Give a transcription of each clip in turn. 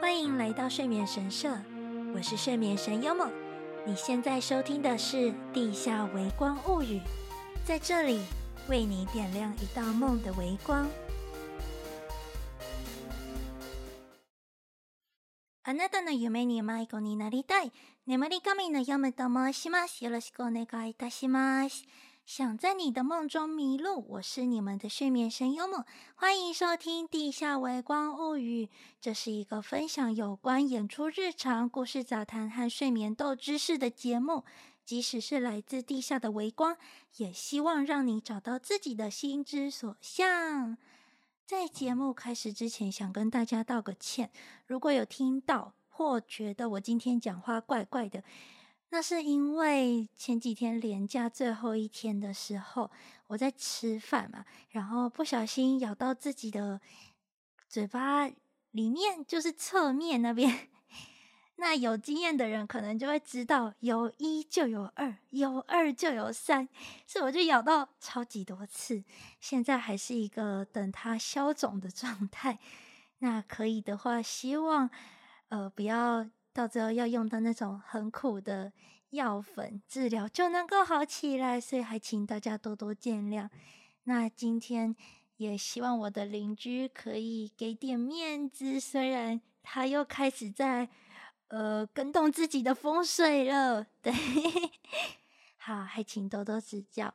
欢迎来到睡眠神社，我是睡眠神优梦。你现在收听的是《地下微光物语》，在这里为你点亮一道梦的微光。あなたの梦に迷子になりたい。眠り神のヨムと申します。よろしくお愿いいたします。 想在你的梦中迷路，我是你们的睡眠神优梦，欢迎收听《地下微光物语》。这是一个分享有关演出日常、故事杂谈和睡眠斗知识的节目。即使是来自地下的微光，也希望让你找到自己的心之所向。在节目开始之前，想跟大家道个歉，如果有听到或觉得我今天讲话怪怪的。那是因为前几天连假最后一天的时候，我在吃饭嘛，然后不小心咬到自己的嘴巴里面，就是侧面那边。那有经验的人可能就会知道，有一就有二，有二就有三，所以我就咬到超级多次，现在还是一个等它消肿的状态。那可以的话，希望呃不要。到最后要用到那种很苦的药粉治疗就能够好起来，所以还请大家多多见谅。那今天也希望我的邻居可以给点面子，虽然他又开始在呃更动自己的风水了，对，好，还请多多指教。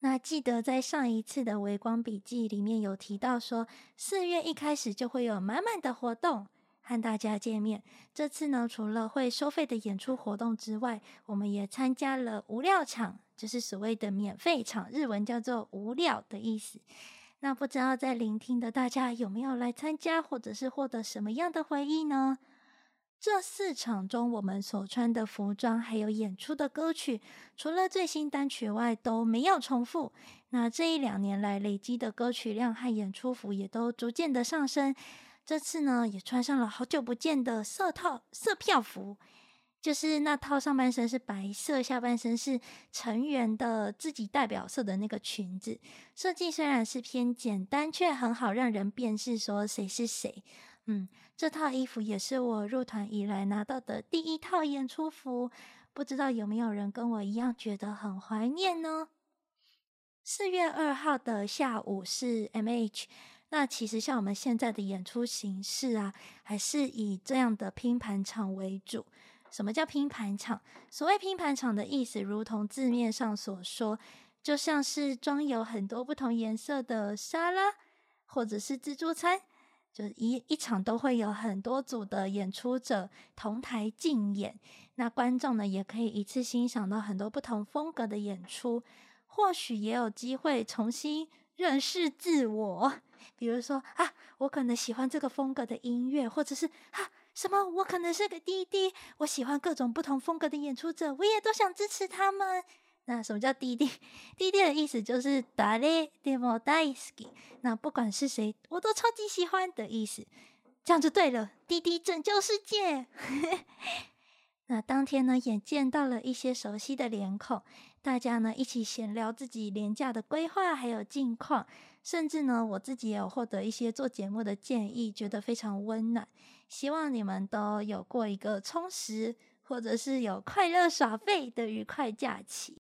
那记得在上一次的微光笔记里面有提到说，四月一开始就会有满满的活动。和大家见面。这次呢，除了会收费的演出活动之外，我们也参加了无料场，就是所谓的免费场，日文叫做“无料”的意思。那不知道在聆听的大家有没有来参加，或者是获得什么样的回忆呢？这四场中，我们所穿的服装还有演出的歌曲，除了最新单曲外都没有重复。那这一两年来累积的歌曲量和演出服也都逐渐的上升。这次呢，也穿上了好久不见的色套色票服，就是那套上半身是白色，下半身是成员的自己代表色的那个裙子。设计虽然是偏简单，却很好让人辨识说谁是谁。嗯，这套衣服也是我入团以来拿到的第一套演出服，不知道有没有人跟我一样觉得很怀念呢？四月二号的下午是 MH。那其实像我们现在的演出形式啊，还是以这样的拼盘场为主。什么叫拼盘场？所谓拼盘场的意思，如同字面上所说，就像是装有很多不同颜色的沙拉，或者是自助餐，就一一场都会有很多组的演出者同台竞演。那观众呢，也可以一次欣赏到很多不同风格的演出，或许也有机会重新认识自我。比如说啊，我可能喜欢这个风格的音乐，或者是啊，什么，我可能是个弟弟，我喜欢各种不同风格的演出者，我也都想支持他们。那什么叫弟弟？弟弟的意思就是谁でも大好き。那不管是谁，我都超级喜欢的意思。这样就对了，弟弟拯救世界。那当天呢，也见到了一些熟悉的脸孔，大家呢一起闲聊自己连假的规划还有近况。 甚至呢，我自己也有获得一些做节目的建议，觉得非常温暖。希望你们都有过一个充实，或者是有快乐耍废的愉快假期。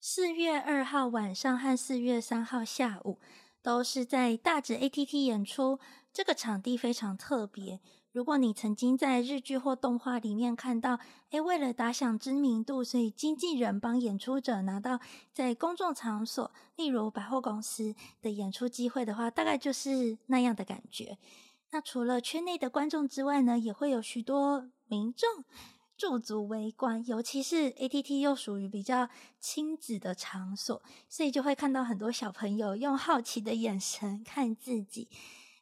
四月二号晚上和四月三号下午都是在大直 ATT 演出，这个场地非常特别。如果你曾经在日剧或动画里面看到，诶，为了打响知名度，所以经纪人帮演出者拿到在公众场所，例如百货公司的演出机会的话，大概就是那样的感觉。那除了圈内的观众之外呢，也会有许多民众驻足围观，尤其是 ATT 又属于比较亲子的场所，所以就会看到很多小朋友用好奇的眼神看自己。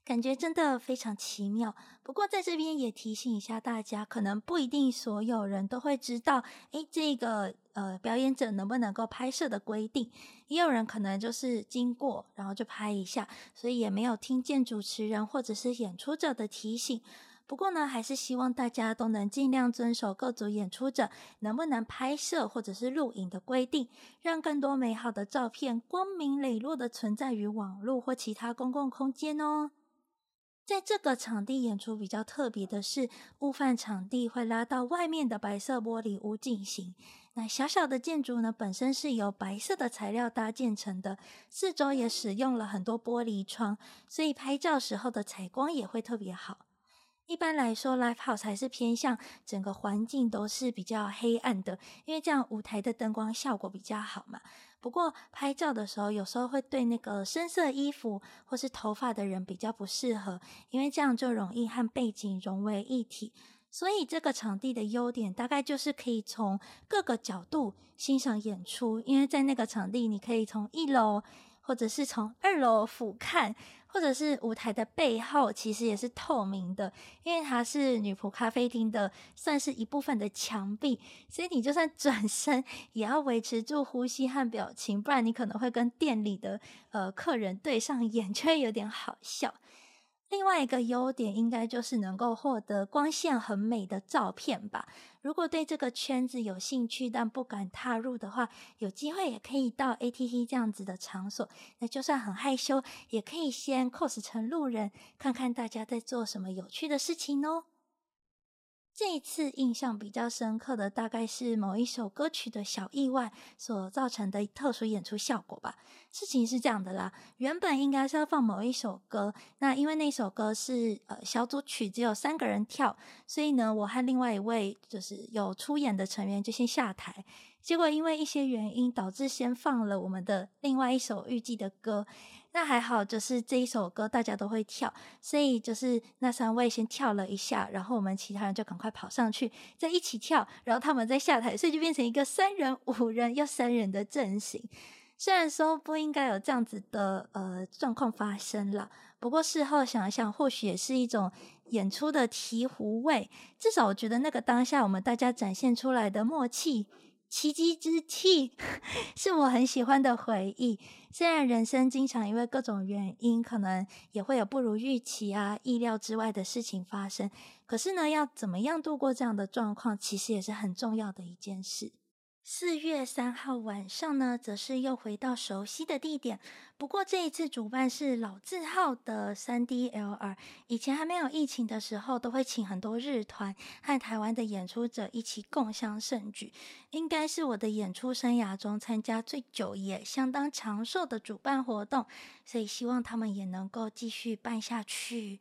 感觉真的非常奇妙。不过在这边也提醒一下大家，可能不一定所有人都会知道，诶，这个呃表演者能不能够拍摄的规定。也有人可能就是经过，然后就拍一下，所以也没有听见主持人或者是演出者的提醒。不过呢，还是希望大家都能尽量遵守各组演出者能不能拍摄或者是录影的规定，让更多美好的照片光明磊落的存在于网络或其他公共空间哦。在这个场地演出比较特别的是，悟饭场地会拉到外面的白色玻璃屋进行。那小小的建筑呢，本身是由白色的材料搭建成的，四周也使用了很多玻璃窗，所以拍照时候的采光也会特别好。一般来说，Live House 还是偏向整个环境都是比较黑暗的，因为这样舞台的灯光效果比较好嘛。不过拍照的时候，有时候会对那个深色衣服或是头发的人比较不适合，因为这样就容易和背景融为一体。所以这个场地的优点大概就是可以从各个角度欣赏演出，因为在那个场地你可以从一楼或者是从二楼俯瞰。或者是舞台的背后其实也是透明的，因为它是女仆咖啡厅的，算是一部分的墙壁，所以你就算 转身也要维持住呼吸和表情，不然你可能会跟店里的呃客人对上眼，就会有点好笑。另外一个优点应该就是能够获得光线很美的照片吧。如果对这个圈子有兴趣但不敢踏入的话，有机会也可以到 ATT 这样子的场所。那就算很害羞，也可以先 cos 成路人，看看大家在做什么有趣的事情哦。这一次印象比较深刻的，大概是某一首歌曲的小意外所造成的特殊演出效果吧。事情是这样的啦，原本应该是要放某一首歌，那因为那首歌是呃小组曲，只有三个人跳，所以呢，我和另外一位就是有出演的成员就先下台。结果因为一些原因，导致先放了我们的另外一首预计的歌。那还好，就是这一首歌大家都会跳，所以就是那三位先跳了一下，然后我们其他人就赶快跑上去再一起跳，然后他们再下台，所以就变成一个三人、五人又三人的阵型。虽然说不应该有这样子的呃状况发生了，不过事后想一想，或许也是一种演出的醍醐味。至少我觉得那个当下我们大家展现出来的默契。奇迹之气 是我很喜欢的回忆。虽然人生经常因为各种原因，可能也会有不如预期啊、意料之外的事情发生，可是呢，要怎么样度过这样的状况，其实也是很重要的一件事。四月三号晚上呢，则是又回到熟悉的地点。不过这一次主办是老字号的三 DLR。以前还没有疫情的时候，都会请很多日团和台湾的演出者一起共襄盛举。应该是我的演出生涯中参加最久也相当长寿的主办活动，所以希望他们也能够继续办下去。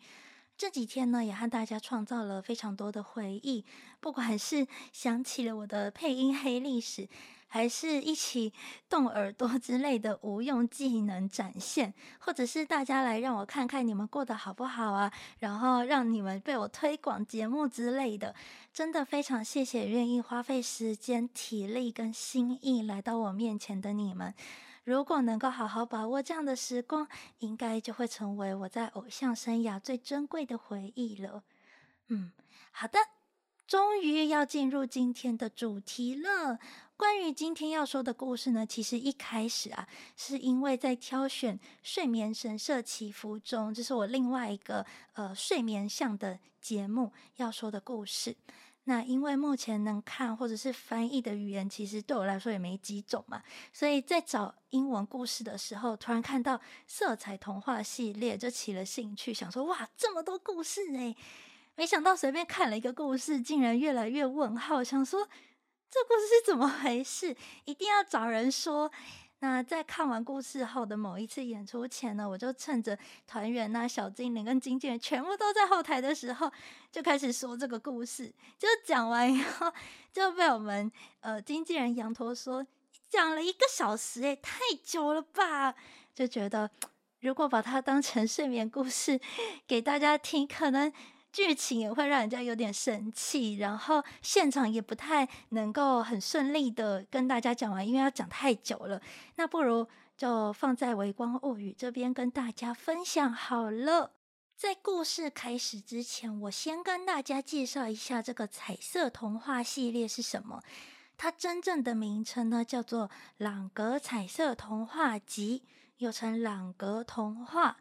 这几天呢，也和大家创造了非常多的回忆，不管是想起了我的配音黑历史，还是一起动耳朵之类的无用技能展现，或者是大家来让我看看你们过得好不好啊，然后让你们被我推广节目之类的，真的非常谢谢愿意花费时间、体力跟心意来到我面前的你们。如果能够好好把握这样的时光，应该就会成为我在偶像生涯最珍贵的回忆了。嗯，好的，终于要进入今天的主题了。关于今天要说的故事呢，其实一开始啊，是因为在挑选《睡眠神社祈福中》，这是我另外一个呃睡眠向的节目要说的故事。那因为目前能看或者是翻译的语言，其实对我来说也没几种嘛，所以在找英文故事的时候，突然看到色彩童话系列，就起了兴趣，想说哇，这么多故事诶，没想到随便看了一个故事，竟然越来越问号，想说这故事是怎么回事？一定要找人说。那在看完故事后的某一次演出前呢，我就趁着团员呐、小精灵跟经纪人全部都在后台的时候，就开始说这个故事。就讲完以后，就被我们呃经纪人羊驼说讲了一个小时，诶，太久了吧？就觉得如果把它当成睡眠故事 给大家听，可能。剧情也会让人家有点生气，然后现场也不太能够很顺利的跟大家讲完，因为要讲太久了。那不如就放在微光物语这边跟大家分享好了。在故事开始之前，我先跟大家介绍一下这个彩色童话系列是什么。它真正的名称呢，叫做《朗格彩色童话集》，又称《朗格童话》，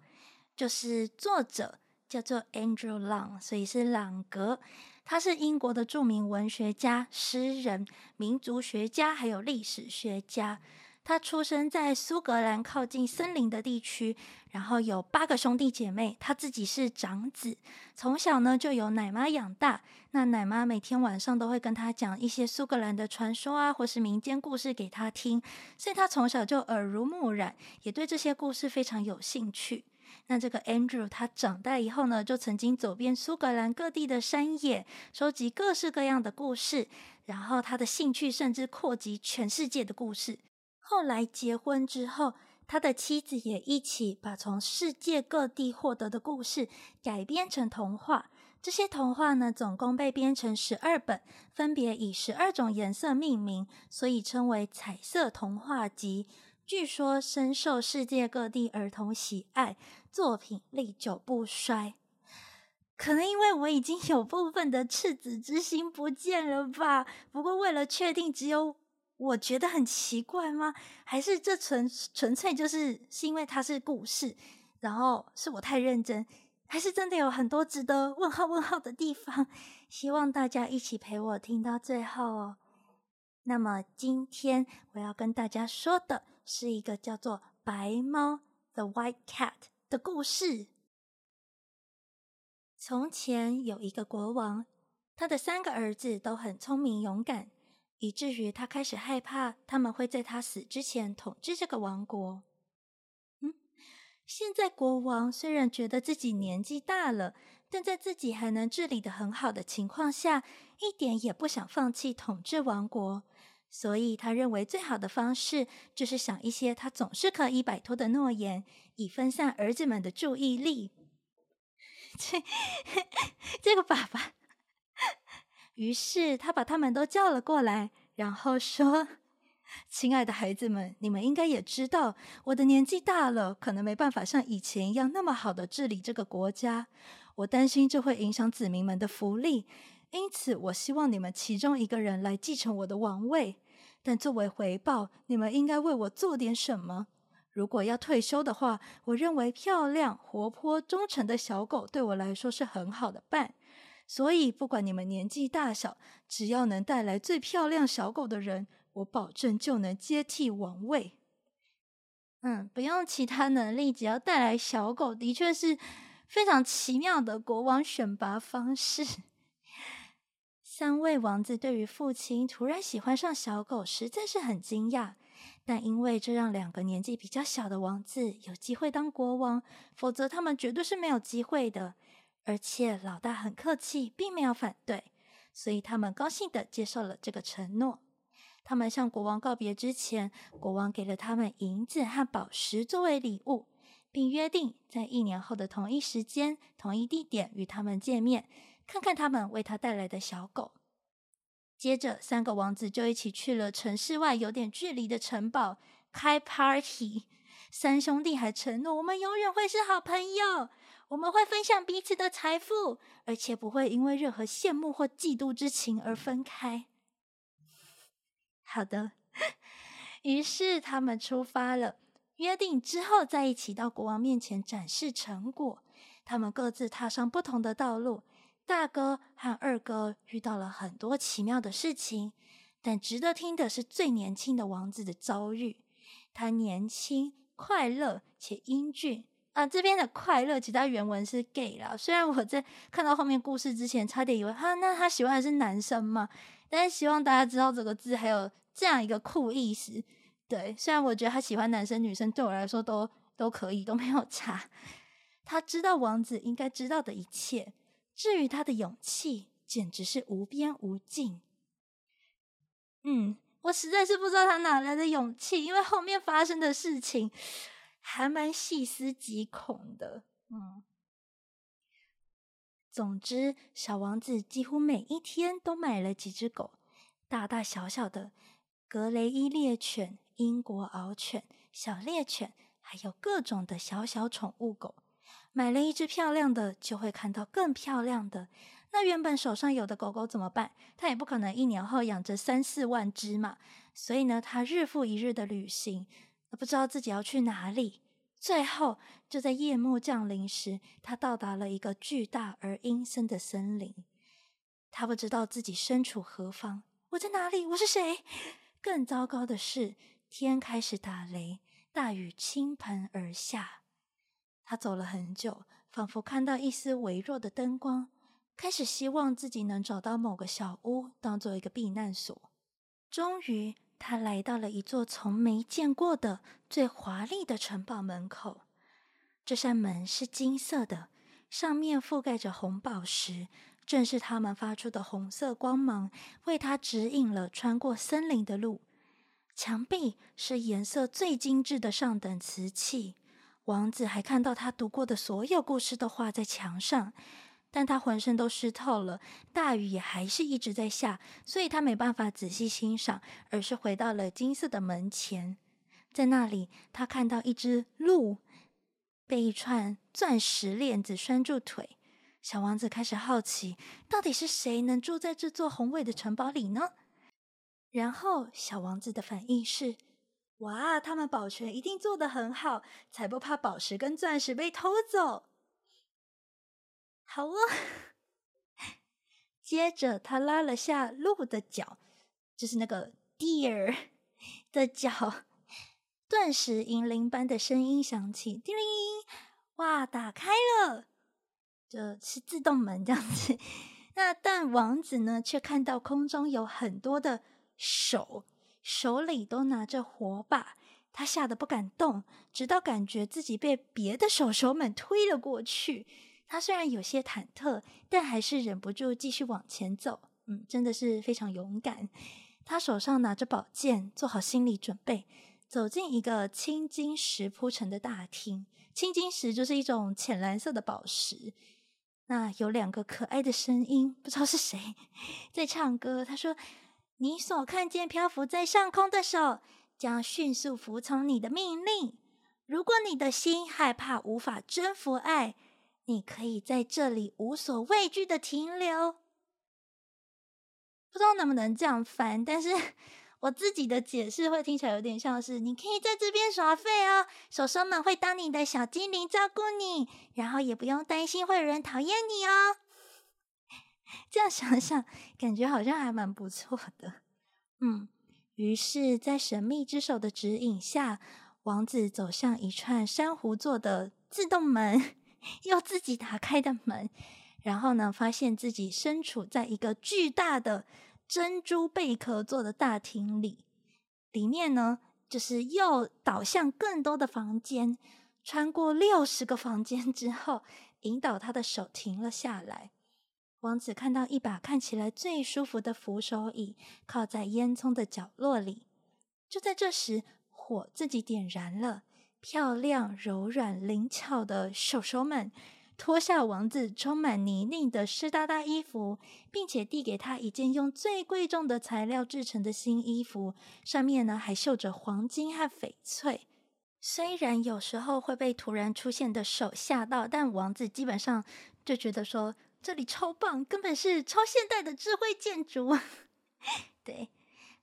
就是作者。叫做 Andrew Lang，所以是朗格。他是英国的著名文学家、诗人、民族学家，还有历史学家。他出生在苏格兰靠近森林的地区，然后有八个兄弟姐妹，他自己是长子。从小呢就由奶妈养大，那奶妈每天晚上都会跟他讲一些苏格兰的传说啊，或是民间故事给他听，所以他从小就耳濡目染，也对这些故事非常有兴趣。那这个 Andrew 他长大以后呢，就曾经走遍苏格兰各地的山野，收集各式各样的故事，然后他的兴趣甚至扩及全世界的故事。后来结婚之后，他的妻子也一起把从世界各地获得的故事改编成童话。这些童话呢，总共被编成十二本，分别以十二种颜色命名，所以称为彩色童话集。据说深受世界各地儿童喜爱，作品历久不衰。可能因为我已经有部分的赤子之心不见了吧？不过为了确定，只有。我觉得很奇怪吗？还是这纯纯粹就是是因为它是故事，然后是我太认真，还是真的有很多值得问号问号的地方？希望大家一起陪我听到最后哦。那么今天我要跟大家说的是一个叫做《白猫》（The White Cat） 的故事。从前有一个国王，他的三个儿子都很聪明勇敢。以至于他开始害怕，他们会在他死之前统治这个王国。嗯，现在国王虽然觉得自己年纪大了，但在自己还能治理得很好的情况下，一点也不想放弃统治王国。所以他认为最好的方式就是想一些他总是可以摆脱的诺言，以分散儿子们的注意力。这 这个爸爸。于是他把他们都叫了过来，然后说：“亲爱的孩子们，你们应该也知道，我的年纪大了，可能没办法像以前一样那么好的治理这个国家。我担心这会影响子民们的福利，因此我希望你们其中一个人来继承我的王位。但作为回报，你们应该为我做点什么。如果要退休的话，我认为漂亮、活泼、忠诚的小狗对我来说是很好的伴。”所以，不管你们年纪大小，只要能带来最漂亮小狗的人，我保证就能接替王位。嗯，不用其他能力，只要带来小狗，的确是非常奇妙的国王选拔方式。三位王子对于父亲突然喜欢上小狗，实在是很惊讶。但因为这让两个年纪比较小的王子有机会当国王，否则他们绝对是没有机会的。而且老大很客气，并没有反对，所以他们高兴地接受了这个承诺。他们向国王告别之前，国王给了他们银子和宝石作为礼物，并约定在一年后的同一时间、同一地点与他们见面，看看他们为他带来的小狗。接着，三个王子就一起去了城市外有点距离的城堡开 party。三兄弟还承诺，我们永远会是好朋友。我们会分享彼此的财富，而且不会因为任何羡慕或嫉妒之情而分开。好的，于是他们出发了，约定之后再一起到国王面前展示成果。他们各自踏上不同的道路，大哥和二哥遇到了很多奇妙的事情，但值得听的是最年轻的王子的遭遇。他年轻、快乐且英俊。啊，这边的快乐，其他原文是 gay 啦。虽然我在看到后面故事之前，差点以为他那他喜欢的是男生嘛，但是希望大家知道这个字还有这样一个酷意思。对，虽然我觉得他喜欢男生女生，对我来说都都可以，都没有差。他知道王子应该知道的一切，至于他的勇气，简直是无边无尽。嗯，我实在是不知道他哪来的勇气，因为后面发生的事情。还蛮细思极恐的，嗯。总之，小王子几乎每一天都买了几只狗，大大小小的格雷伊猎犬、英国獒犬、小猎犬，还有各种的小小宠物狗。买了一只漂亮的，就会看到更漂亮的。那原本手上有的狗狗怎么办？他也不可能一年后养着三四万只嘛。所以呢，他日复一日的旅行。不知道自己要去哪里，最后就在夜幕降临时，他到达了一个巨大而阴森的森林。他不知道自己身处何方，我在哪里？我是谁？更糟糕的是，天开始打雷，大雨倾盆而下。他走了很久，仿佛看到一丝微弱的灯光，开始希望自己能找到某个小屋，当做一个避难所。终于，他来到了一座从没见过的最华丽的城堡门口。这扇门是金色的，上面覆盖着红宝石。正是他们发出的红色光芒，为他指引了穿过森林的路。墙壁是颜色最精致的上等瓷器。王子还看到他读过的所有故事都画在墙上，但他浑身都湿透了。大雨也还是一直在下，所以他没办法仔细欣赏，而是回到了金色的门前。在那里，他看到一只鹿被一串钻石链子拴住腿。小王子开始好奇，到底是谁能住在这座宏伟的城堡里呢？然后，小王子的反应是：哇，他们保全一定做得很好，才不怕宝石跟钻石被偷走。好哦。接着，他拉了下鹿的脚，就是那个 deer 的脚，顿时银铃般的声音响起，叮铃，哇，打开了。就是自动门这样子，那但王子呢，却看到空中有很多的手，手里都拿着火把，他吓得不敢动，直到感觉自己被别的手手们推了过去。他虽然有些忐忑，但还是忍不住继续往前走。嗯，真的是非常勇敢。他手上拿着宝剑，做好心理准备，走进一个青金石铺成的大厅。青金石就是一种浅蓝色的宝石。那有两个可爱的声音，不知道是谁 在唱歌。他说：“你所看见漂浮在上空的手，将迅速服从你的命令。如果你的心害怕无法征服爱，你可以在这里无所畏惧的停留。”不知道能不能这样翻，但是。我自己的解释会听起来有点像是，你可以在这边耍废哦，手手们会当你的小精灵照顾你，然后也不用担心会有人讨厌你哦。这样想想，感觉好像还蛮不错的。嗯，于是，在神秘之手的指引下，王子走向一串珊瑚做的自动门，又自己打开的门，然后呢，发现自己身处在一个巨大的。珍珠贝壳做的大厅里，里面呢，就是又导向更多的房间。穿过六十个房间之后，引导他的手停了下来。王子看到一把看起来最舒服的扶手椅，靠在烟囱的角落里。就在这时，火自己点燃了，漂亮、柔软、灵巧的手手们。脱下王子充满泥泞的湿哒哒衣服，并且递给他一件用最贵重的材料制成的新衣服，上面呢还绣着黄金和翡翠。虽然有时候会被突然出现的手吓到，但王子基本上就觉得说这里超棒，根本是超现代的智慧建筑。对，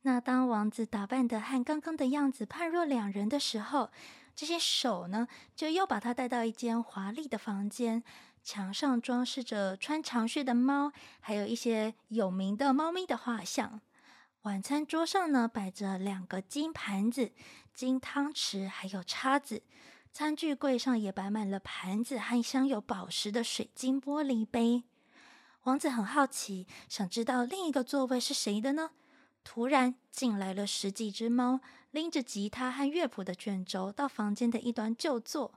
那当王子打扮得和刚刚的样子判若两人的时候。这些手呢，就又把他带到一间华丽的房间，墙上装饰着穿长靴的猫，还有一些有名的猫咪的画像。晚餐桌上呢，摆着两个金盘子、金汤匙，还有叉子。餐具柜上也摆满了盘子和镶有宝石的水晶玻璃杯。王子很好奇，想知道另一个座位是谁的呢？突然进来了十几只猫。拎着吉他和乐谱的卷轴到房间的一端就坐，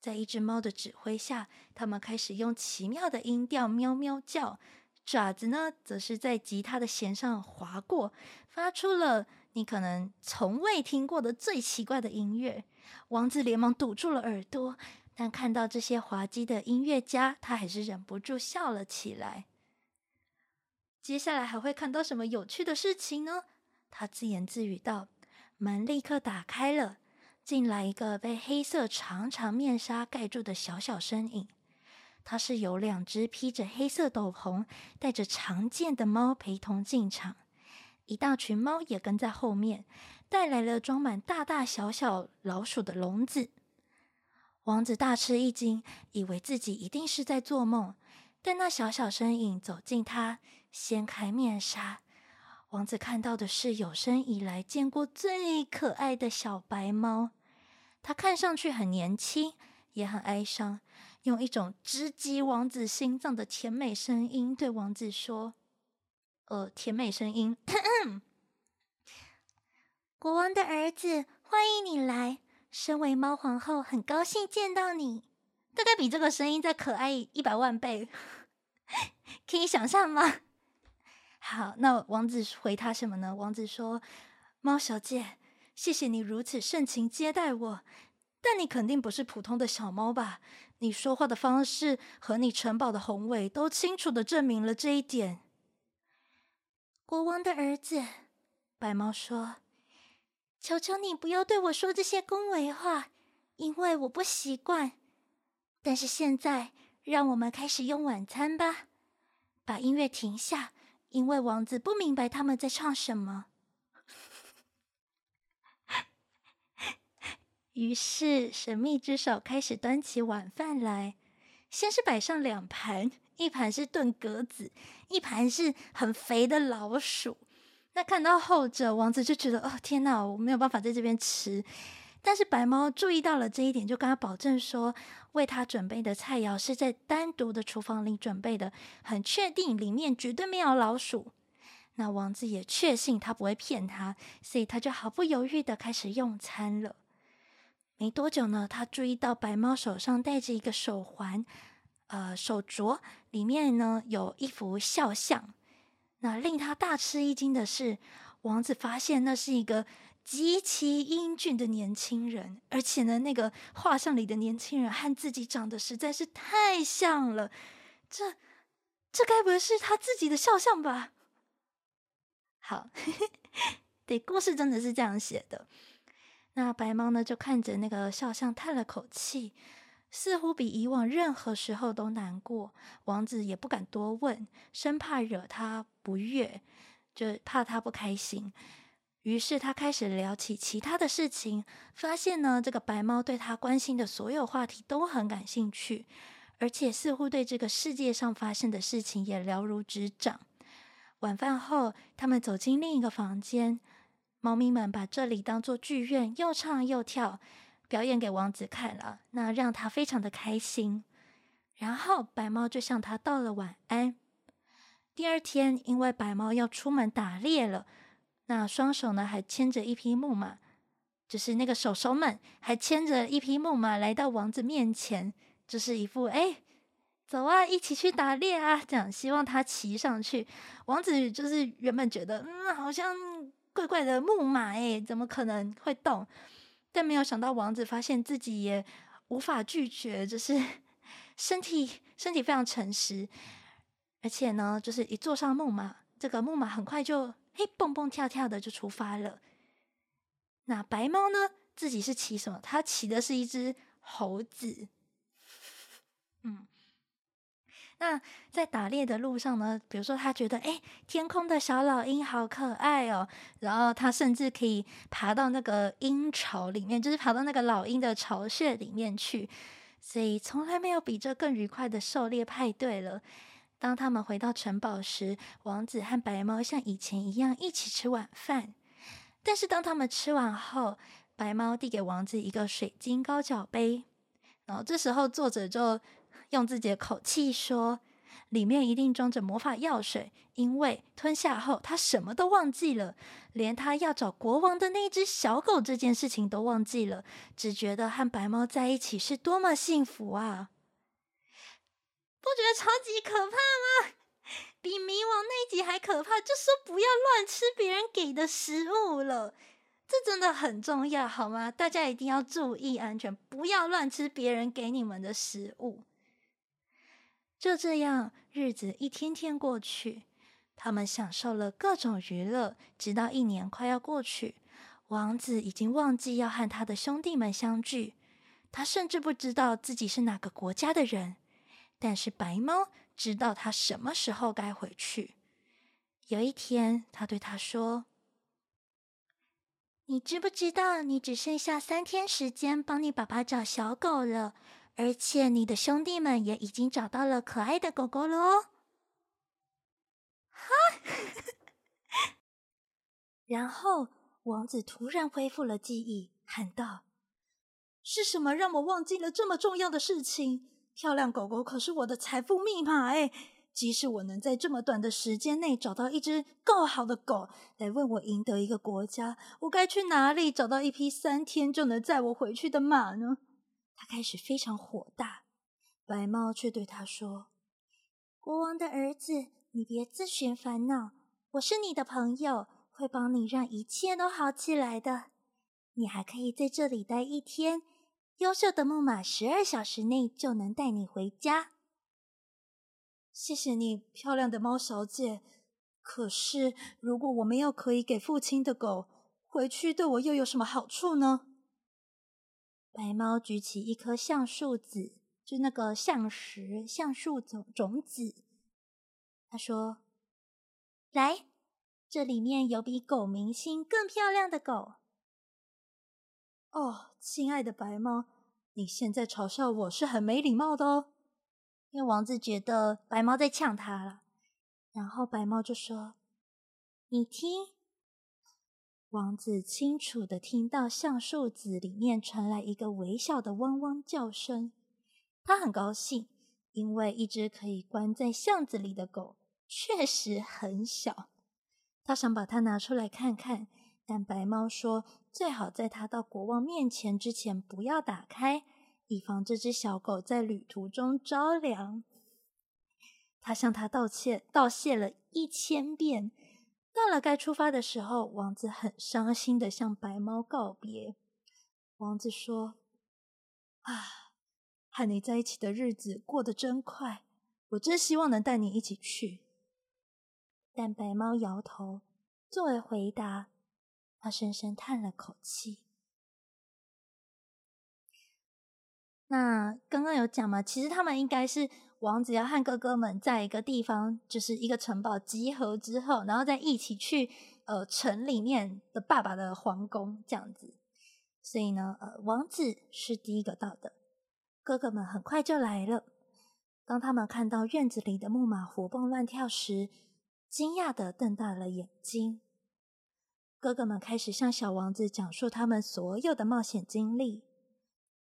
在一只猫的指挥下，他们开始用奇妙的音调喵喵叫，爪子呢，则是在吉他的弦上划过，发出了你可能从未听过的最奇怪的音乐。王子连忙堵住了耳朵，但看到这些滑稽的音乐家，他还是忍不住笑了起来。接下来还会看到什么有趣的事情呢？他自言自语道。门立刻打开了，进来一个被黑色长长面纱盖住的小小身影。他是由两只披着黑色斗篷、带着长剑的猫陪同进场，一大群猫也跟在后面，带来了装满大大小小老鼠的笼子。王子大吃一惊，以为自己一定是在做梦，但那小小身影走近他，掀开面纱。王子看到的是有生以来见过最可爱的小白猫。它看上去很年轻，也很哀伤，用一种直击王子心脏的甜美声音对王子说：“呃，甜美声音，国王的儿子，欢迎你来。身为猫皇后，很高兴见到你。大概比这个声音再可爱一百万倍，可以想象吗？”好，那王子回他什么呢？王子说：“猫小姐，谢谢你如此盛情接待我，但你肯定不是普通的小猫吧？你说话的方式和你城堡的宏伟都清楚的证明了这一点。”国王的儿子，白猫说：“求求你不要对我说这些恭维话，因为我不习惯。但是现在，让我们开始用晚餐吧。把音乐停下。”因为王子不明白他们在唱什么，于是神秘之手开始端起晚饭来。先是摆上两盘，一盘是炖鸽子，一盘是很肥的老鼠。那看到后者，王子就觉得：“哦，天哪，我没有办法在这边吃。”但是白猫注意到了这一点，就跟他保证说，为他准备的菜肴是在单独的厨房里准备的，很确定里面绝对没有老鼠。那王子也确信他不会骗他，所以他就毫不犹豫的开始用餐了。没多久呢，他注意到白猫手上戴着一个手环，呃，手镯里面呢有一幅肖像。那令他大吃一惊的是，王子发现那是一个。极其英俊的年轻人，而且呢，那个画像里的年轻人和自己长得实在是太像了。这，这该不会是他自己的肖像吧？好，对，故事真的是这样写的。那白猫呢，就看着那个肖像，叹了口气，似乎比以往任何时候都难过。王子也不敢多问，生怕惹他不悦，就怕他不开心。于是他开始聊起其他的事情，发现呢，这个白猫对他关心的所有话题都很感兴趣，而且似乎对这个世界上发生的事情也了如指掌。晚饭后，他们走进另一个房间，猫咪们把这里当作剧院，又唱又跳，表演给王子看了，那让他非常的开心。然后白猫就向他道了晚安。第二天，因为白猫要出门打猎了。那双手呢，还牵着一匹木马，就是那个手手们还牵着一匹木马来到王子面前，就是一副哎，走啊，一起去打猎啊，这样希望他骑上去。王子就是原本觉得，嗯，好像怪怪的木马，哎，怎么可能会动？但没有想到，王子发现自己也无法拒绝，就是身体身体非常诚实，而且呢，就是一坐上木马，这个木马很快就。嘿，蹦蹦跳跳的就出发了。那白猫呢？自己是骑什么？它骑的是一只猴子。嗯，那在打猎的路上呢？比如说，他觉得哎，天空的小老鹰好可爱哦。然后他甚至可以爬到那个鹰巢里面，就是爬到那个老鹰的巢穴里面去。所以从来没有比这更愉快的狩猎派对了。当他们回到城堡时，王子和白猫像以前一样一起吃晚饭。但是当他们吃完后，白猫递给王子一个水晶高脚杯，然后这时候作者就用自己的口气说：“里面一定装着魔法药水，因为吞下后他什么都忘记了，连他要找国王的那只小狗这件事情都忘记了，只觉得和白猫在一起是多么幸福啊！”不觉得超级可怕吗？比冥王那集还可怕，就说不要乱吃别人给的食物了，这真的很重要，好吗？大家一定要注意安全，不要乱吃别人给你们的食物。就这样，日子一天天过去，他们享受了各种娱乐，直到一年快要过去，王子已经忘记要和他的兄弟们相聚，他甚至不知道自己是哪个国家的人。但是白猫知道他什么时候该回去。有一天，他对他说：“你知不知道，你只剩下三天时间帮你爸爸找小狗了，而且你的兄弟们也已经找到了可爱的狗狗了哦。”哈，然后王子突然恢复了记忆，喊道：“是什么让我忘记了这么重要的事情？漂亮狗狗可是我的财富密码哎！即使我能在这么短的时间内找到一只够好的狗来为我赢得一个国家，我该去哪里找到一匹三天就能载我回去的马呢？”他开始非常火大，白猫却对他说：“国王的儿子，你别自寻烦恼，我是你的朋友，会帮你让一切都好起来的。你还可以在这里待一天，优秀的木马十二小时内就能带你回家。”谢谢你，漂亮的猫小姐。可是，如果我没有可以给父亲的狗，回去对我又有什么好处呢？白猫举起一颗橡树籽，就那个橡实橡树种种子。他说：“来，这里面有比狗明星更漂亮的狗。”哦，亲爱的白猫，你现在嘲笑我是很没礼貌的哦。因为王子觉得白猫在呛他了，然后白猫就说：“你听。”王子清楚地听到橡树子里面传来一个微小的汪汪叫声，他很高兴，因为一只可以关在巷子里的狗确实很小。他想把它拿出来看看，但白猫说最好在他到国王面前之前不要打开，以防这只小狗在旅途中着凉。他向他道歉，道谢了一千遍。到了该出发的时候，王子很伤心的向白猫告别。王子说：“啊，和你在一起的日子过得真快，我真希望能带你一起去。”但白猫摇头，作为回答，他深深叹了口气。那刚刚有讲嘛，其实他们应该是。王子要和哥哥们在一个地方，就是一个城堡集合之后，然后再一起去呃城里面的爸爸的皇宫这样子。所以呢，呃，王子是第一个到的，哥哥们很快就来了。当他们看到院子里的木马活蹦乱跳时，惊讶的瞪大了眼睛。哥哥们开始向小王子讲述他们所有的冒险经历，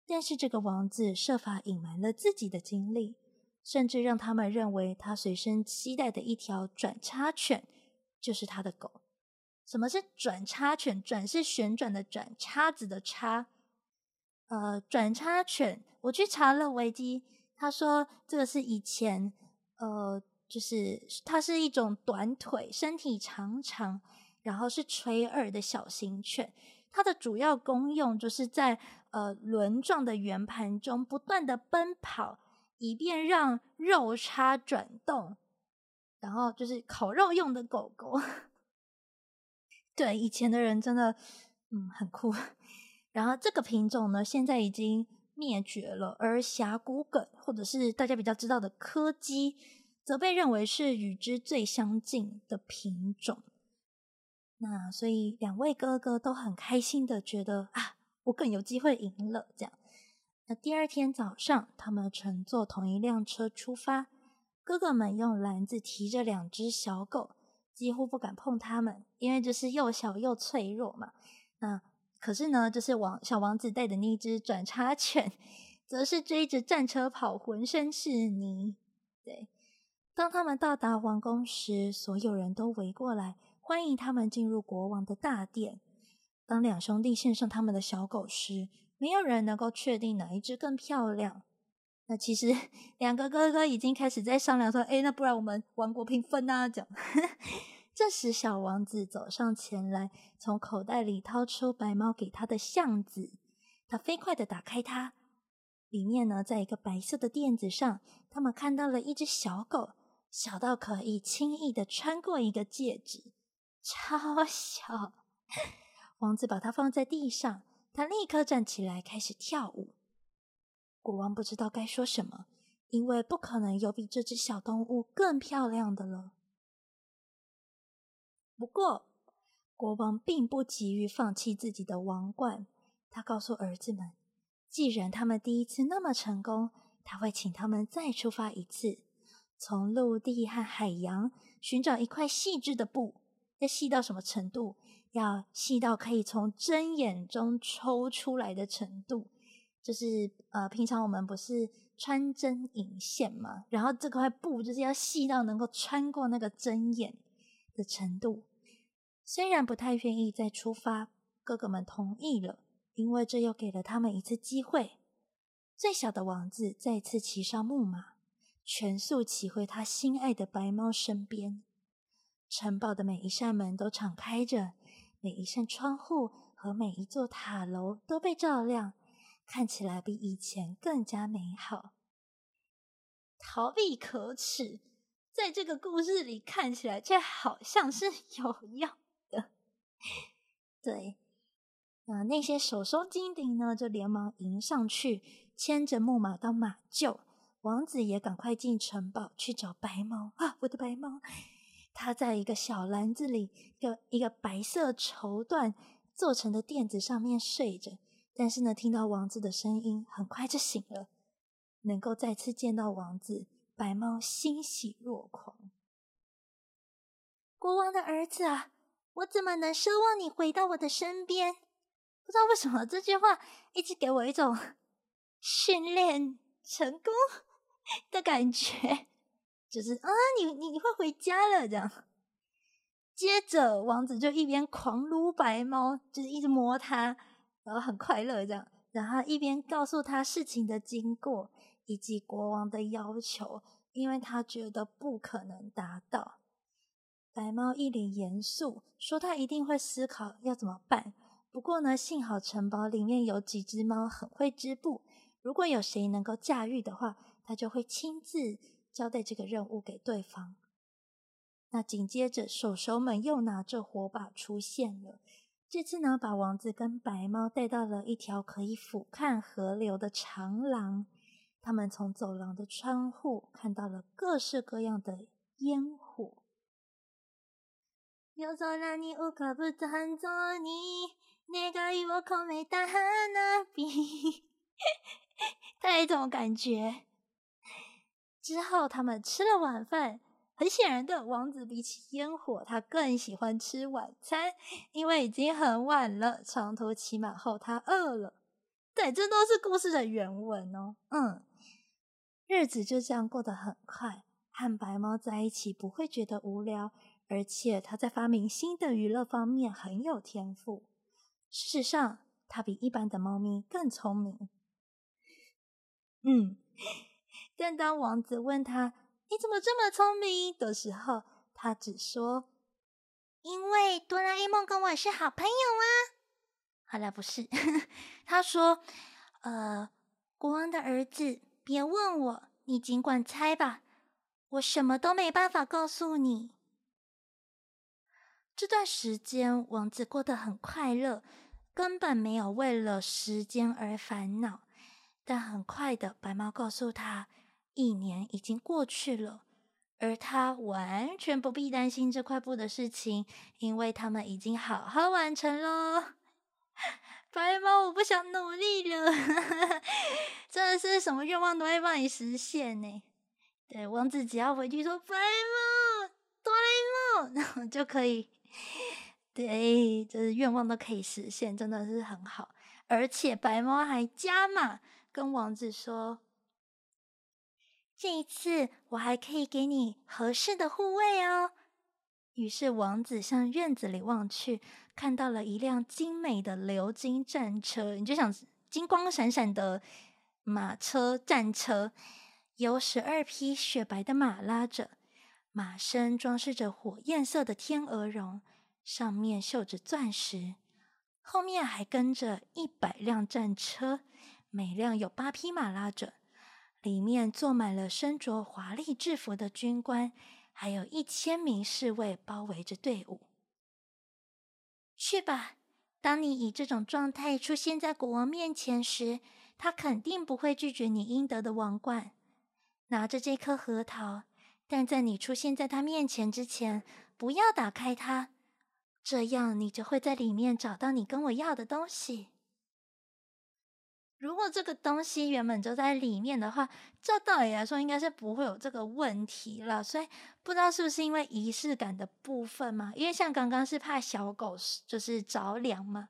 但是这个王子设法隐瞒了自己的经历。甚至让他们认为他随身携带的一条转叉犬就是他的狗。什么是转叉犬？转是旋转的转，叉子的叉。呃，转叉犬，我去查了维基，他说这个是以前，呃，就是它是一种短腿、身体长长，然后是垂耳的小型犬。它的主要功用就是在呃轮状的圆盘中不断的奔跑。以便让肉叉转动，然后就是烤肉用的狗狗。对，以前的人真的，嗯，很酷。然后这个品种呢，现在已经灭绝了。而峡谷梗，或者是大家比较知道的柯基，则被认为是与之最相近的品种。那所以两位哥哥都很开心的觉得啊，我更有机会赢了，这样。那第二天早上，他们乘坐同一辆车出发。哥哥们用篮子提着两只小狗，几乎不敢碰它们，因为就是又小又脆弱嘛。那可是呢，就是王小王子带的那只转叉犬，则是追着战车跑，浑身是泥。对，当他们到达皇宫时，所有人都围过来欢迎他们进入国王的大殿。当两兄弟献上他们的小狗时，没有人能够确定哪一只更漂亮。那其实 两个哥哥已经开始在商量说：“哎，那不然我们王国平分啊？”这样。这时，小王子走上前来，从口袋里掏出白猫给他的橡子，他飞快地打开它。里面呢，在一个白色的垫子上，他们看到了一只小狗，小到可以轻易地穿过一个戒指，超小。王子把它放在地上。他立刻站起来，开始跳舞。国王不知道该说什么，因为不可能有比这只小动物更漂亮的了。不过，国王并不急于放弃自己的王冠。他告诉儿子们，既然他们第一次那么成功，他会请他们再出发一次，从陆地和海洋寻找一块细致的布。要细到什么程度？要细到可以从针眼中抽出来的程度。就是呃，平常我们不是穿针引线嘛，然后这块布就是要细到能够穿过那个针眼的程度。虽然不太愿意再出发，哥哥们同意了，因为这又给了他们一次机会。最小的王子再次骑上木马，全速骑回他心爱的白猫身边。城堡的每一扇门都敞开着，每一扇窗户和每一座塔楼都被照亮。看起来比以前更加美好。逃避可耻，在这个故事里看起来却好像是有用的。对，那那些手收精灵呢，就连忙迎上去，牵着木马到马厩。王子也赶快进城堡去找白猫啊，我的白猫！他在一个小篮子里，一个一个白色绸缎做成的垫子上面睡着。但是呢，听到王子的声音，很快就醒了。能够再次见到王子，白猫欣喜若狂。国王的儿子啊，我怎么能奢望你回到我的身边？不知道为什么这句话一直给我一种 训练成功的感觉，就是啊，你你你会回家了这样。接着，王子就一边狂撸白猫，就是一直摸它。然后很快乐，这样，然后一边告诉他事情的经过以及国王的要求，因为他觉得不可能达到。白猫一脸严肃，说他一定会思考要怎么办。不过呢，幸好城堡里面有几只猫很会织布，如果有谁能够驾驭的话，他就会亲自交代这个任务给对方。那紧接着，手手们又拿着火把出现了。这次呢，把王子跟白猫带到了一条可以俯瞰河流的长廊。他们从走廊的窗户看到了各式各样的烟火。带一 种感觉。之后，他们吃了晚饭。很显然的，王子比起烟火，他更喜欢吃晚餐，因为已经很晚了。长途骑马后，他饿了。对，这都是故事的原文哦。嗯，日子就这样过得很快，和白猫在一起不会觉得无聊，而且他在发明新的娱乐方面很有天赋。事实上，他比一般的猫咪更聪明。嗯，但当王子问他，你怎么这么聪明的时候，他只说：“因为哆啦 A 梦跟我是好朋友啊。”好了，不是，他说：“呃，国王的儿子，别问我，你尽管猜吧，我什么都没办法告诉你。”这段时间，王子过得很快乐，根本没有为了时间而烦恼。但很快的，白猫告诉他。一年已经过去了，而他完全不必担心这块布的事情，因为他们已经好好完成了。白猫，我不想努力了，真的是什么愿望都会帮你实现呢。对，王子只要回去说“白猫，哆啦 A 梦”，然后就可以，对，就是愿望都可以实现，真的是很好。而且白猫还加码跟王子说。这一次，我还可以给你合适的护卫哦。于是，王子向院子里望去，看到了一辆精美的鎏金战车。你就想，金光闪闪的马车、战车，由十二匹雪白的马拉着，马身装饰着火焰色的天鹅绒，上面绣着钻石。后面还跟着一百辆战车，每辆有八匹马拉着。里面坐满了身着华丽制服的军官，还有一千名侍卫包围着队伍。去吧，当你以这种状态出现在国王面前时，他肯定不会拒绝你应得的王冠。拿着这颗核桃，但在你出现在他面前之前，不要打开它，这样你就会在里面找到你跟我要的东西。如果这个东西原本就在里面的话，照道理来说应该是不会有这个问题了。所以不知道是不是因为仪式感的部分嘛？因为像刚刚是怕小狗就是着凉嘛，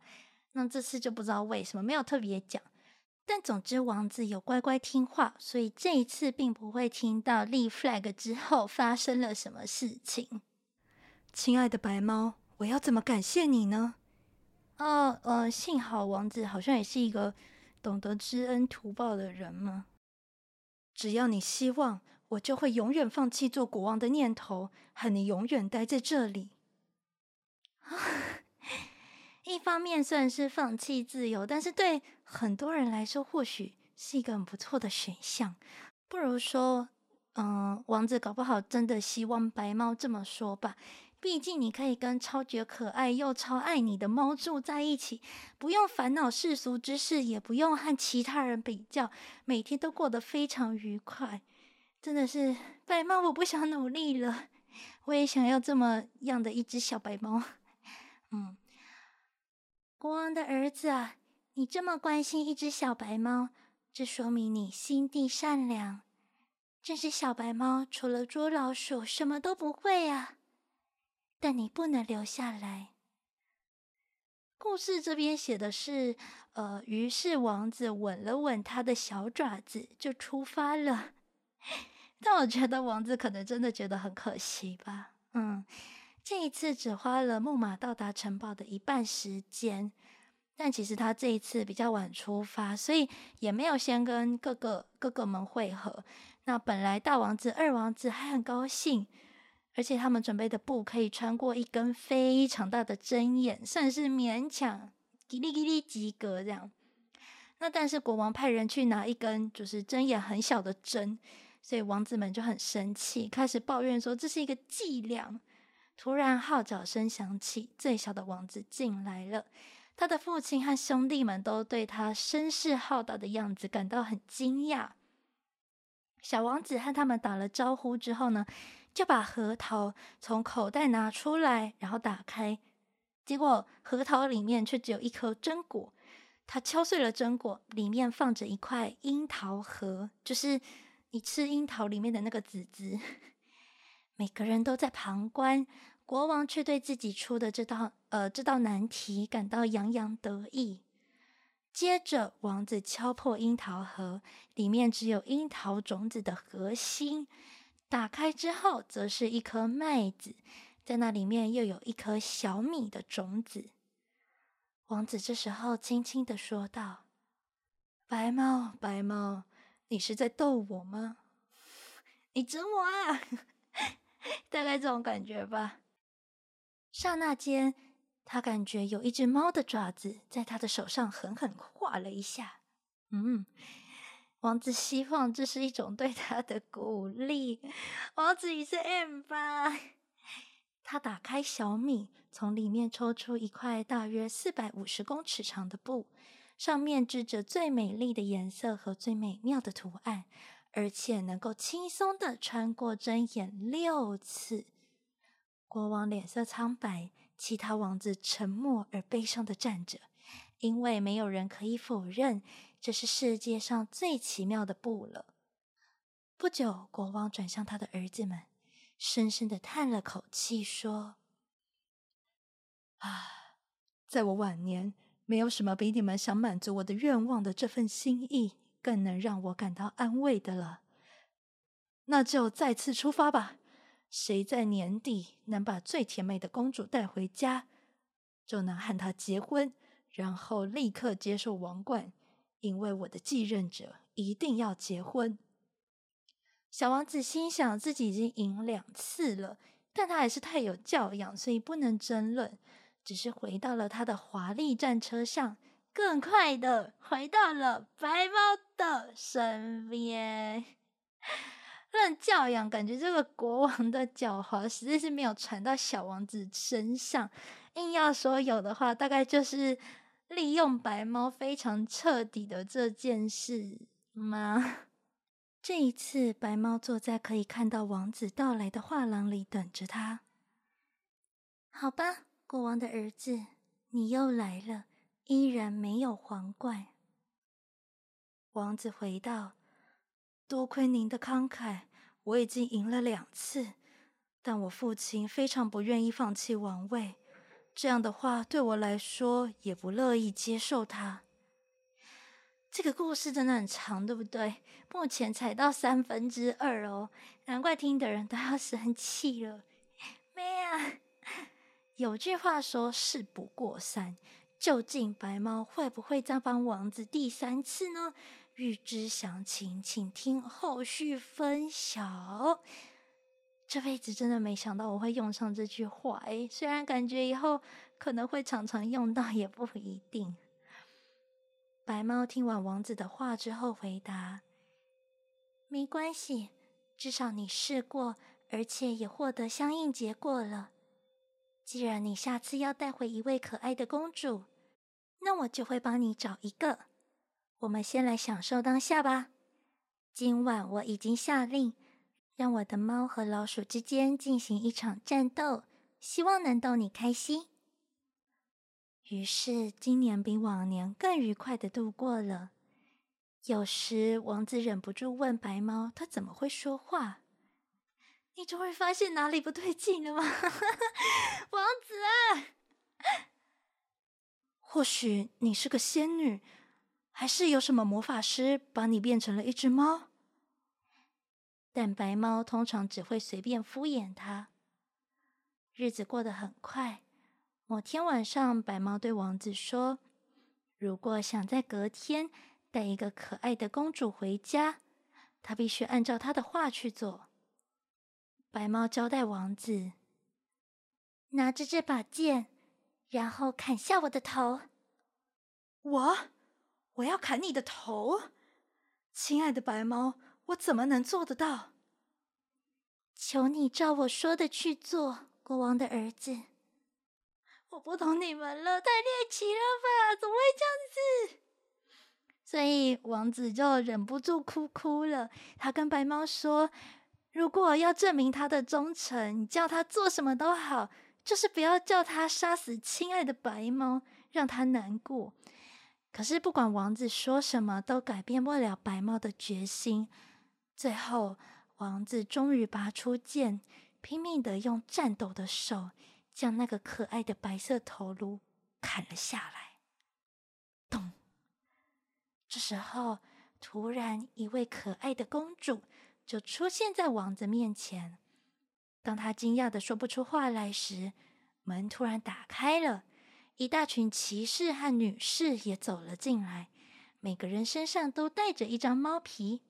那这次就不知道为什么没有特别讲。但总之王子有乖乖听话，所以这一次并不会听到立 flag 之后发生了什么事情。亲爱的白猫，我要怎么感谢你呢？哦，呃，幸好王子好像也是一个懂得知恩图报的人吗。只要你希望，我就会永远放弃做国王的念头，和你永远待在这里。一方面虽然是放弃自由，但是对很多人来说，或许是一个很不错的选项。不如说，嗯、王子搞不好真的希望白猫这么说吧。毕竟你可以跟超级可爱又超爱你的猫住在一起，不用烦恼世俗之事，也不用和其他人比较，每天都过得非常愉快。真的是白猫，我不想努力了，我也想要这么样的一只小白猫。嗯，国王的儿子啊，你这么关心一只小白猫，这说明你心地善良。这只小白猫除了捉老鼠，什么都不会啊。但你不能留下来。故事这边写的是，呃，于是王子吻了吻他的小爪子，就出发了。但我觉得王子可能真的觉得很可惜吧。嗯，这一次只花了木马到达城堡的一半时间，但其实他这一次比较晚出发，所以也没有先跟哥哥哥哥们会合。那本来大王子、二王子还很高兴。而且他们准备的布可以穿过一根非常大的针眼，算是勉强叽哩叽哩及格这样。那但是国王派人去拿一根就是针眼很小的针，所以王子们就很生气，开始抱怨说这是一个伎俩。突然号角声响起，最小的王子进来了。他的父亲和兄弟们都对他声势浩大的样子感到很惊讶。小王子和他们打了招呼之后呢，就把核桃从口袋拿出来，然后打开，结果核桃里面却只有一颗榛果。他敲碎了榛果，里面放着一块樱桃核，就是你吃樱桃里面的那个籽籽。每个人都在旁观，国王却对自己出的这道呃这道难题感到洋洋得意。接着，王子敲破樱桃核，里面只有樱桃种子的核心。打开之后，则是一颗麦子，在那里面又有一颗小米的种子。王子这时候轻轻的说道：“白猫，白猫，你是在逗我吗？你整我啊！大概这种感觉吧。”刹那间，他感觉有一只猫的爪子在他的手上狠狠划了一下。嗯。王子希望这是一种对他的鼓励。王子也是 M 吧？他打开小米，从里面抽出一块大约四百五十公尺长的布，上面织着最美丽的颜色和最美妙的图案，而且能够轻松地穿过针眼六次。国王脸色苍白，其他王子沉默而悲伤地站着，因为没有人可以否认。这是世界上最奇妙的布了。不久，国王转向他的儿子们，深深的叹了口气，说：“啊，在我晚年，没有什么比你们想满足我的愿望的这份心意更能让我感到安慰的了。那就再次出发吧。谁在年底能把最甜美的公主带回家，就能和她结婚，然后立刻接受王冠。”因为我的继任者一定要结婚。小王子心想自己已经赢两次了，但他还是太有教养，所以不能争论，只是回到了他的华丽战车上，更快的回到了白猫的身边。论教养，感觉这个国王的狡猾实在是没有传到小王子身上。硬要说有的话，大概就是。利用白猫非常彻底的这件事吗？这一次，白猫坐在可以看到王子到来的画廊里等着他。好吧，国王的儿子，你又来了，依然没有皇冠。王子回道：“多亏您的慷慨，我已经赢了两次，但我父亲非常不愿意放弃王位。这样的话，对我来说也不乐意接受他。”这个故事真的很长，对不对？目前才到三分之二哦，难怪听的人都要生气了。没啊，有句话说“事不过三”，究竟白猫会不会再帮王子第三次呢？欲知详情，请听后续分晓。这辈子真的没想到我会用上这句话，诶，虽然感觉以后可能会常常用到，也不一定。白猫听完王子的话之后，回答：“没关系，至少你试过。”而且也获得相应结果了。既然你下次要带回一位可爱的公主，那我就会帮你找一个。我们先来享受当下吧。今晚我已经下令，让我的猫和老鼠之间进行一场战斗，希望能逗你开心。于是，今年比往年更愉快的度过了。有时，王子忍不住问白猫：“他怎么会说话？”你终于发现哪里不对劲了吗，王子？或许你是个仙女，还是有什么魔法师把你变成了一只猫？但白猫通常只会随便敷衍他。日子过得很快，某天晚上，白猫对王子说：“如果想在隔天带一个可爱的公主回家，他必须按照他的话去做。”白猫交代王子：“拿着这把剑，然后砍下我的头。”“我，我要砍你的头？亲爱的白猫，我怎么能做得到？”“求你照我说的去做，国王的儿子。”“我不懂你们了，太猎奇了吧？怎么会这样子？”所以王子就忍不住哭哭了。他跟白猫说。如果要证明他的忠诚，你叫他做什么都好，就是不要叫他杀死亲爱的白猫，让他难过。可是不管王子说什么，都改变不了白猫的决心。最后，王子终于拔出剑，拼命的用颤抖的手，将那个可爱的白色头颅砍了下来。咚！这时候，突然一位可爱的公主。就出现在王子面前。当他惊讶的说不出话来时，门突然打开了，一大群骑士和女士也走了进来，每个人身上都带着一张猫皮。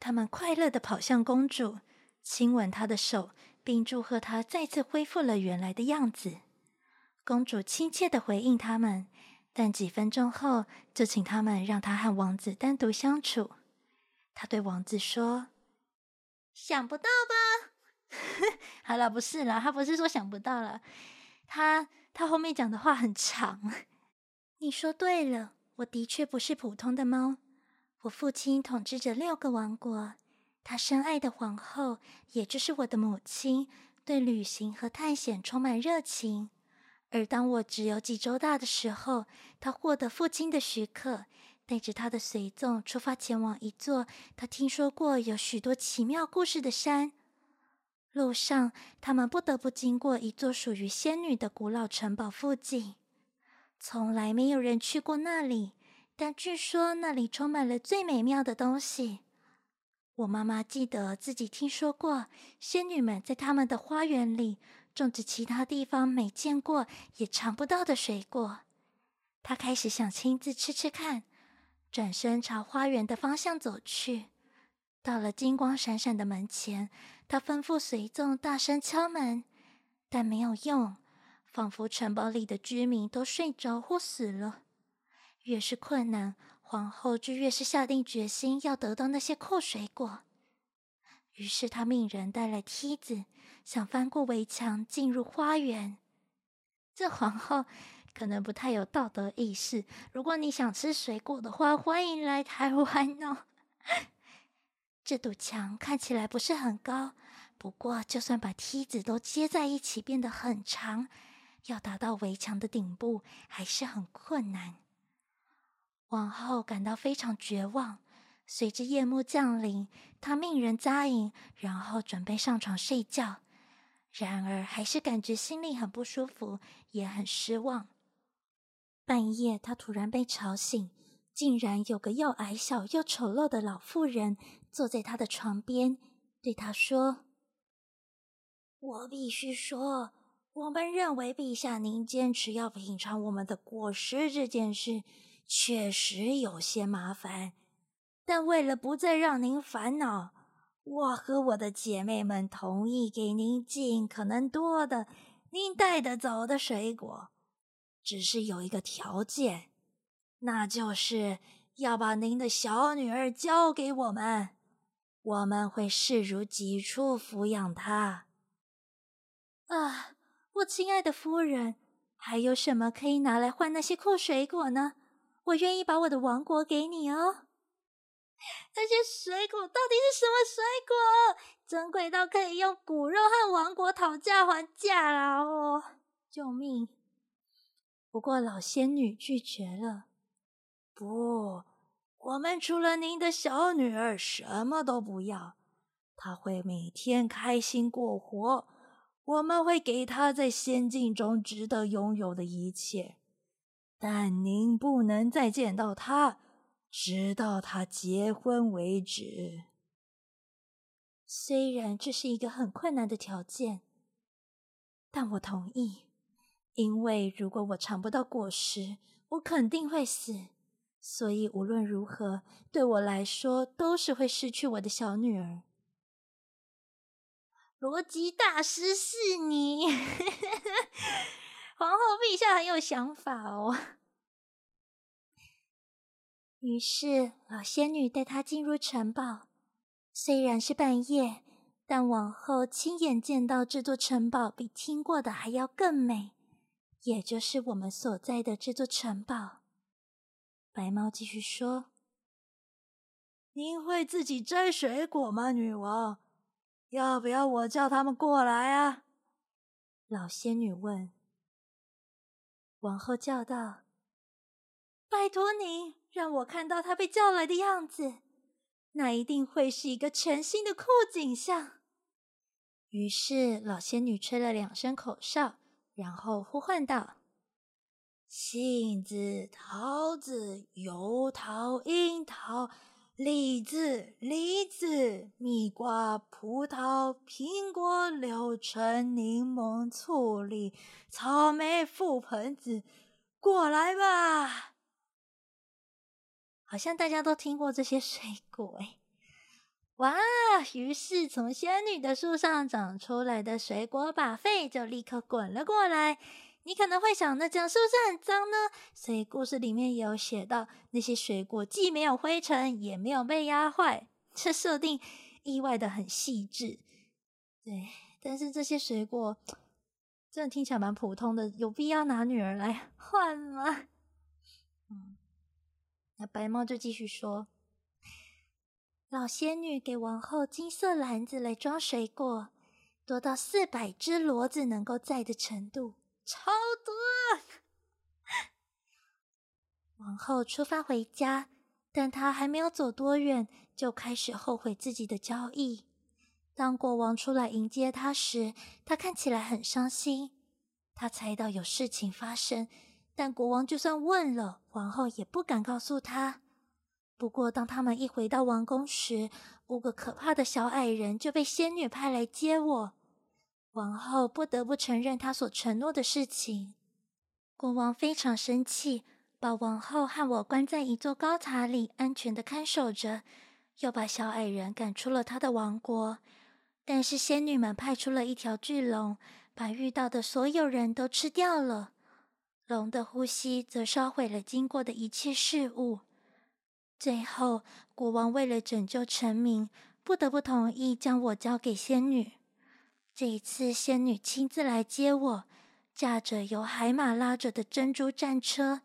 他们快乐的跑向公主，亲吻她的手，并祝贺她再次恢复了原来的样子。公主亲切的回应他们，但几分钟后就请他们让她和王子单独相处。她对王子说。想不到吧？好了，不是了，他不是说想不到了，他他后面讲的话很长。你说对了，我的确不是普通的猫。我父亲统治着六个王国，他深爱的皇后，也就是我的母亲，对旅行和探险充满热情。而当我只有几周大的时候，他获得父亲的许可。带着他的随从出发，前往一座他听说过有许多奇妙故事的山。路上，他们不得不经过一座属于仙女的古老城堡附近。从来没有人去过那里，但据说那里充满了最美妙的东西。我妈妈记得自己听说过，仙女们在他们的花园里种植其他地方没见过也尝不到的水果。她开始想亲自吃吃看。转身朝花园的方向走去，到了金光闪闪的门前，她吩咐随从大声敲门，但没有用，仿佛城堡里的居民都睡着或死了。越是困难，皇后就越是下定决心要得到那些酷水果。于是他命人带来梯子，想翻过围墙进入花园。这皇后。可能不太有道德意识。如果你想吃水果的话，欢迎来台湾哦。这堵墙看起来不是很高，不过就算把梯子都接在一起，变得很长，要达到围墙的顶部还是很困难。王后感到非常绝望，随着夜幕降临，他命人扎营，然后准备上床睡觉。然而，还是感觉心里很不舒服，也很失望。半夜，他突然被吵醒，竟然有个又矮小又丑陋的老妇人坐在他的床边，对他说：“我必须说，我们认为陛下您坚持要品尝我们的果实这件事，确实有些麻烦。但为了不再让您烦恼。”我和我的姐妹们同意给您尽可能多的您带得走的水果，只是有一个条件，那就是要把您的小女儿交给我们，我们会视如己出抚养她。啊，我亲爱的夫人，还有什么可以拿来换那些酷水果呢？我愿意把我的王国给你哦。那些水果到底是什么水果？珍贵到可以用骨肉和王国讨价还价了哦！救命！不过老仙女拒绝了。不，我们除了您的小女儿，什么都不要。她会每天开心过活，我们会给她在仙境中值得拥有的一切。但您不能再见到他。直到他结婚为止。虽然这是一个很困难的条件，但我同意，因为如果我尝不到果实，我肯定会死。所以无论如何，对我来说都是会失去我的小女儿。逻辑大师是你，皇后陛下很有想法哦。于是，老仙女带她进入城堡。虽然是半夜，但王后亲眼见到这座城堡比听过的还要更美，也就是我们所在的这座城堡。白猫继续说：“您会自己摘水果吗，女王？要不要我叫他们过来啊？”老仙女问。王后叫道：“拜托您。”让我看到他被叫来的样子，那一定会是一个全新的酷景象。于是老仙女吹了两声口哨，然后呼唤道：“杏子、桃子、油桃、樱桃、李子、梨子、蜜瓜、葡萄、苹果、柳橙、柠檬、醋栗、草莓、覆盆子，过来吧！”好像大家都听过这些水果诶，哇！于是从仙女的树上长出来的水果把费就立刻滚了过来。你可能会想，那这样是不是很脏呢？所以故事里面也有写到，那些水果既没有灰尘，也没有被压坏。这设定意外的很细致。对，但是这些水果真的听起来蛮普通的，有必要拿女儿来换吗？嗯。那白猫就继续说：“老仙女给王后金色篮子来装水果，多到四百只骡子能够载的程度，超多。”王后出发回家，但她还没有走多远，就开始后悔自己的交易。当国王出来迎接她时，她看起来很伤心。她猜到有事情发生。但国王就算问了，王后也不敢告诉他。不过，当他们一回到王宫时，五个可怕的小矮人就被仙女派来接我。王后不得不承认她所承诺的事情。国王非常生气，把王后和我关在一座高塔里，安全的看守着，又把小矮人赶出了他的王国。但是仙女们派出了一条巨龙，把遇到的所有人都吃掉了。龙的呼吸则烧毁了经过的一切事物。最后，国王为了拯救臣民，不得不同意将我交给仙女。这一次，仙女亲自来接我，驾着由海马拉着的珍珠战车，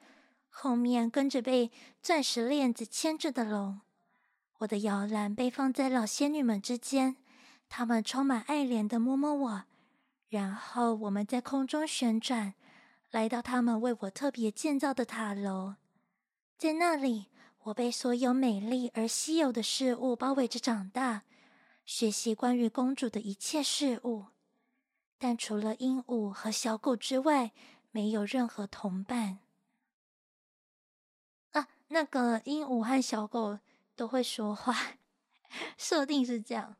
后面跟着被钻石链子牵着的龙。我的摇篮被放在老仙女们之间，她们充满爱怜的摸摸我，然后我们在空中旋转。来到他们为我特别建造的塔楼，在那里，我被所有美丽而稀有的事物包围着长大，学习关于公主的一切事物。但除了鹦鹉和小狗之外，没有任何同伴。啊，那个鹦鹉和小狗都会说话，设定是这样。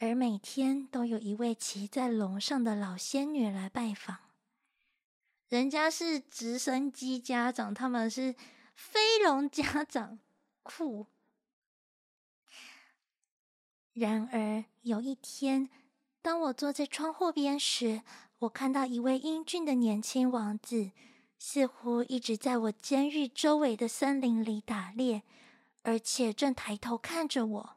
而每天都有一位骑在龙上的老仙女来拜访。人家是直升机家长，他们是飞龙家长，酷。然而有一天，当我坐在窗户边时，我看到一位英俊的年轻王子，似乎一直在我监狱周围的森林里打猎，而且正抬头看着我。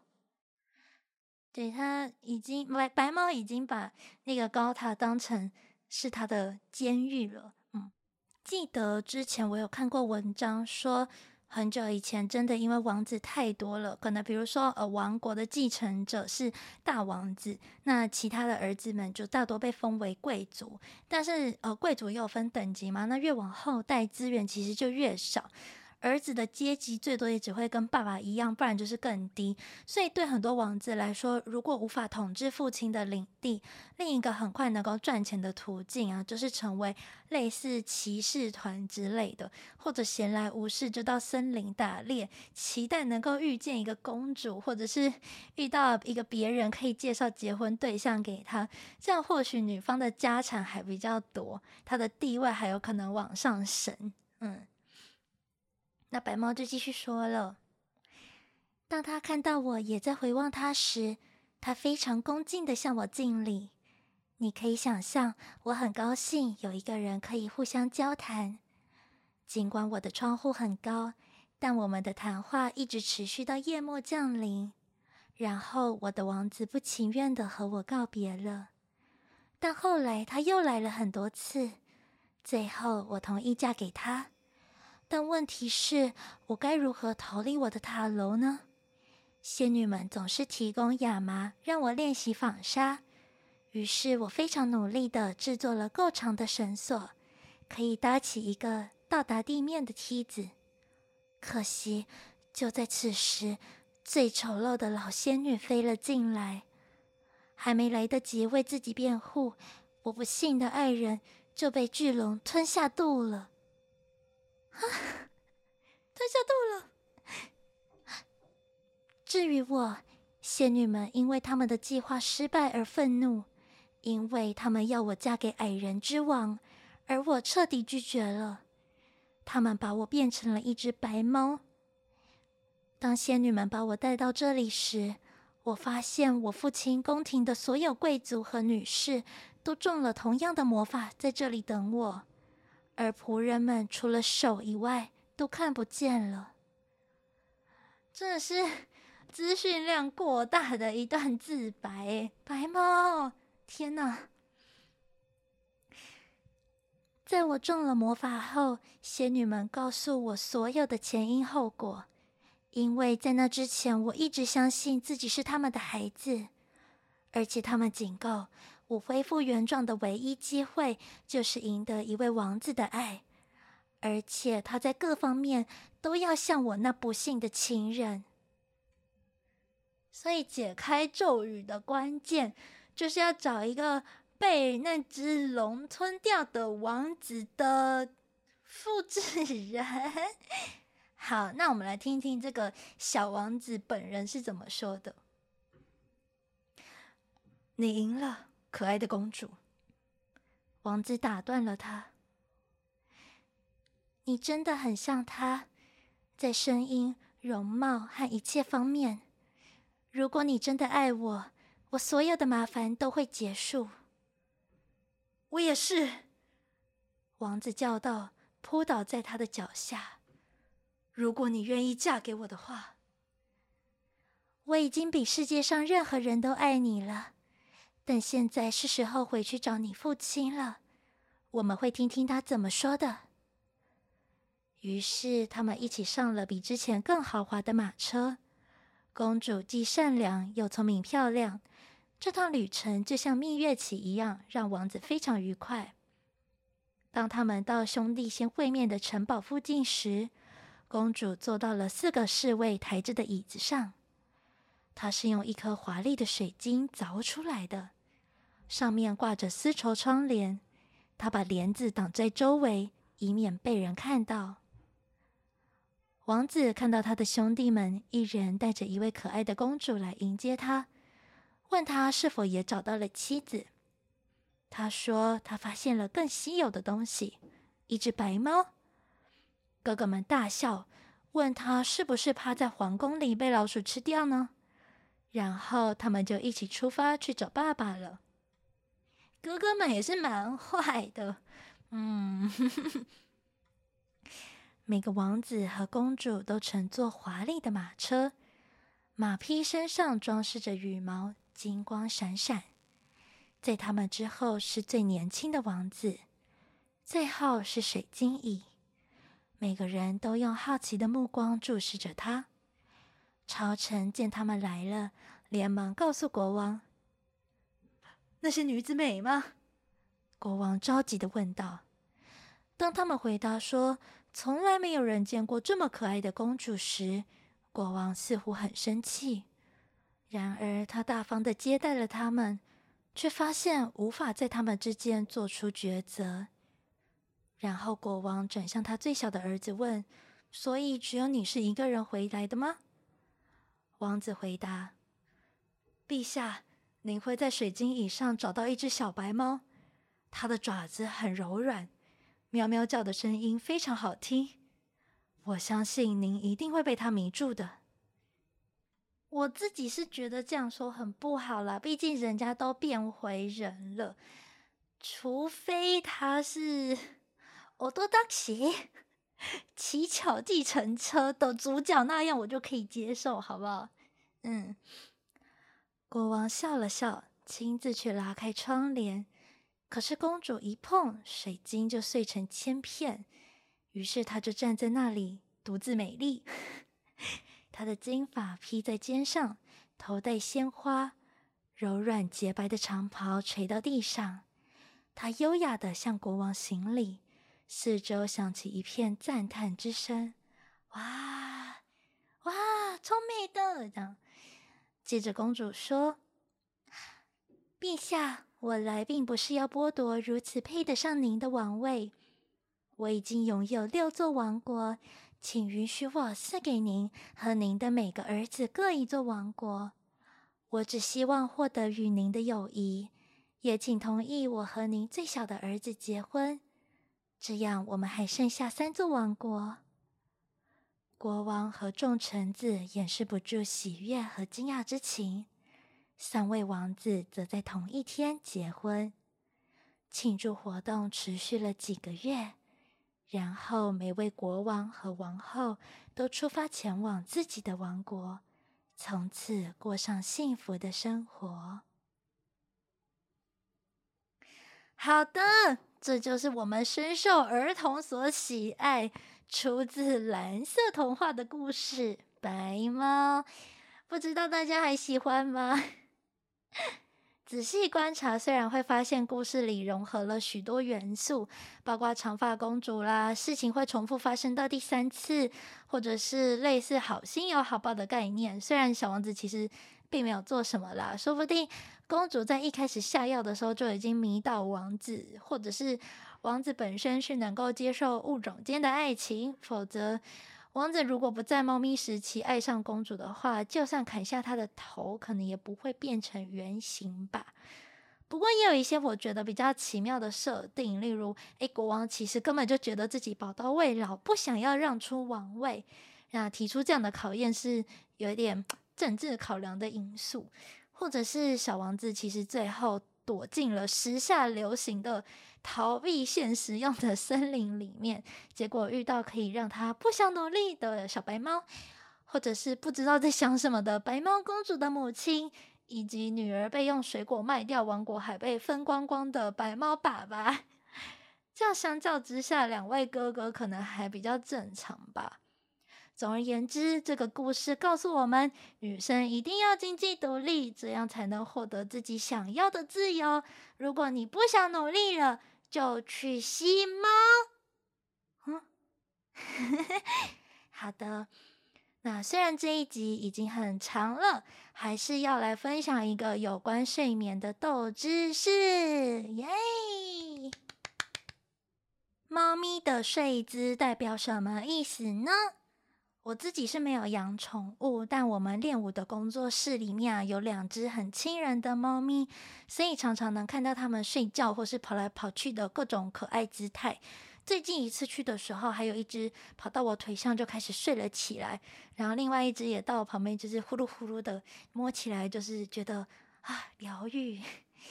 对，他已经白白猫已经把那个高塔当成是他的监狱了。嗯，记得之前我有看过文章说，很久以前真的因为王子太多了，可能比如说呃王国的继承者是大王子，那其他的儿子们就大多被封为贵族。但是呃贵族又分等级嘛，那越往后代资源其实就越少。儿子的阶级最多也只会跟爸爸一样，不然就是更低。所以对很多王子来说，如果无法统治父亲的领地，另一个很快能够赚钱的途径啊，就是成为类似骑士团之类的，或者闲来无事就到森林打猎，期待能够遇见一个公主，或者是 遇到一个别人可以介绍结婚对象给他。这样或许女方的家产还比较多，她的地位还有可能往上升。嗯。那白猫就继续说了：“当他看到我也在回望他时，他非常恭敬地向我敬礼。你可以想象，我很高兴有一个人可以互相交谈。尽管我的窗户很高，但我们的谈话一直持续到夜幕降临。然后我的王子不情愿地和我告别了，但后来他又来了很多次。最后，我同意嫁给他。”但问题是，我该如何逃离我的塔楼呢？仙女们总是提供亚麻让我练习纺纱，于是我非常努力地制作了够长的绳索，可以搭起一个到达地面的梯子。可惜，就在此时，最丑陋的老仙女飞了进来，还没来得及为自己辩护，我不幸的爱人就被巨龙吞下肚了。啊！吞下肚了。至于我，仙女们因为他们的计划失败而愤怒，因为他们要我嫁给矮人之王，而我彻底拒绝了。他们把我变成了一只白猫。当仙女们把我带到这里时，我发现我父亲宫廷的所有贵族和女士都中了同样的魔法，在这里等我。而仆人们除了手以外都看不见了，真的是 资讯量过大的一段自白。白猫，天哪！在我中了魔法后，仙女们告诉我所有的前因后果，因为在那之前我一直相信自己是他们的孩子，而且他们警告。我恢复原状的唯一机会，就是赢得一位王子的爱，而且他在各方面都要像我那不幸的情人。所以解开咒语的关键，就是要找一个被那只龙吞掉的王子的复制人。好，那我们来听听这个小王子本人是怎么说的。你赢了。可爱的公主，王子打断了她。你真的很像她，在声音、容貌和一切方面。如果你真的爱我，我所有的麻烦都会结束。我也是，王子叫道，扑倒在他的脚下。如果你愿意嫁给我的话，我已经比世界上任何人都爱你了。但现在是时候回去找你父亲了，我们会听听他怎么说的。于是他们一起上了比之前更豪华的马车。公主既善良又聪明漂亮，这趟旅程就像蜜月期一样，让王子非常愉快。当他们到兄弟先会面的城堡附近时，公主坐到了四个侍卫抬着的椅子上。它是用一颗华丽的水晶凿出来的，上面挂着丝绸窗帘。他把帘子挡在周围，以免被人看到。王子看到他的兄弟们一人带着一位可爱的公主来迎接他，问他是否也找到了妻子。他说他发现了更稀有的东西，一只白猫。哥哥们大笑，问他是不是趴在皇宫里被老鼠吃掉呢？然后他们就一起出发去找爸爸了。哥哥们也是蛮坏的，嗯。每个王子和公主都乘坐华丽的马车，马匹身上装饰着羽毛，金光闪闪。在他们之后是最年轻的王子，最后是水晶蚁。每个人都用好奇的目光注视着他。朝臣见他们来了，连忙告诉国王：“那些女子美吗？”国王着急的问道。当他们回答说从来没有人见过这么可爱的公主时，国王似乎很生气。然而，他大方的接待了他们，却发现无法在他们之间做出抉择。然后，国王转向他最小的儿子问：“所以，只有你是一个人回来的吗？”王子回答：“陛下，您会在水晶椅上找到一只小白猫，它的爪子很柔软，喵喵叫的声音非常好听。我相信您一定会被它迷住的。”我自己是觉得这样说很不好啦，毕竟人家都变回人了，除非他是。我多当骑 乞巧计程车的主角那样，我就可以接受，好不好？嗯。国王笑了笑，亲自去拉开窗帘，可是公主一碰，水晶就碎成千片。于是她就站在那里，独自美丽。她的金发披在肩上，头戴鲜花，柔软洁白的长袍垂到地上。她优雅地向国王行礼。四周响起一片赞叹之声，哇哇，超美的！这样，接着公主说：“陛下，我来并不是要剥夺如此配得上您的王位。我已经拥有六座王国，请允许我赐给您和您的每个儿子各一座王国。我只希望获得与您的友谊，也请同意我和您最小的儿子结婚。”这样，我们还剩下三座王国。国王和众臣子掩饰不住喜悦和惊讶之情。三位王子则在同一天结婚。庆祝活动持续了几个月，然后每位国王和王后都出发前往自己的王国，从此过上幸福的生活。好的。这就是我们深受儿童所喜爱、出自蓝色童话的故事《白猫》，不知道大家还喜欢吗？仔细观察，虽然会发现故事里融合了许多元素，包括长发公主啦，事情会重复发生到第三次，或者是类似好心有好报的概念。虽然小王子其实并没有做什么啦，说不定。公主在一开始下药的时候就已经迷倒王子，或者是王子本身是能够接受物种间的爱情，否则王子如果不在猫咪时期爱上公主的话，就算砍下她的头，可能也不会变成原形吧。不过也有一些我觉得比较奇妙的设定，例如，诶，国王其实根本就觉得自己宝刀未老，不想要让出王位，那提出这样的考验是有点政治考量的因素。或者是小王子其实最后躲进了时下流行的逃避现实用的森林里面，结果遇到可以让他不想努力的小白猫，或者是不知道在想什么的白猫公主的母亲，以及女儿被用水果卖掉，王国还被分光光的白猫爸爸。这样相较之下，两位哥哥可能还比较正常吧。总而言之，这个故事告诉我们，女生一定要经济独立，这样才能获得自己想要的自由。如果你不想努力了，就去吸猫。嗯，好的，那虽然这一集已经很长了，还是要来分享一个有关睡眠的豆知识，耶！猫咪的睡姿代表什么意思呢？我自己是没有养宠物，但我们练舞的工作室里面啊，有两只很亲人的猫咪，所以常常能看到它们睡觉或是跑来跑去的各种可爱姿态。最近一次去的时候，还有一只跑到我腿上就开始睡了起来，然后另外一只也到我旁边，就是呼噜呼噜的摸起来，就是觉得啊疗愈。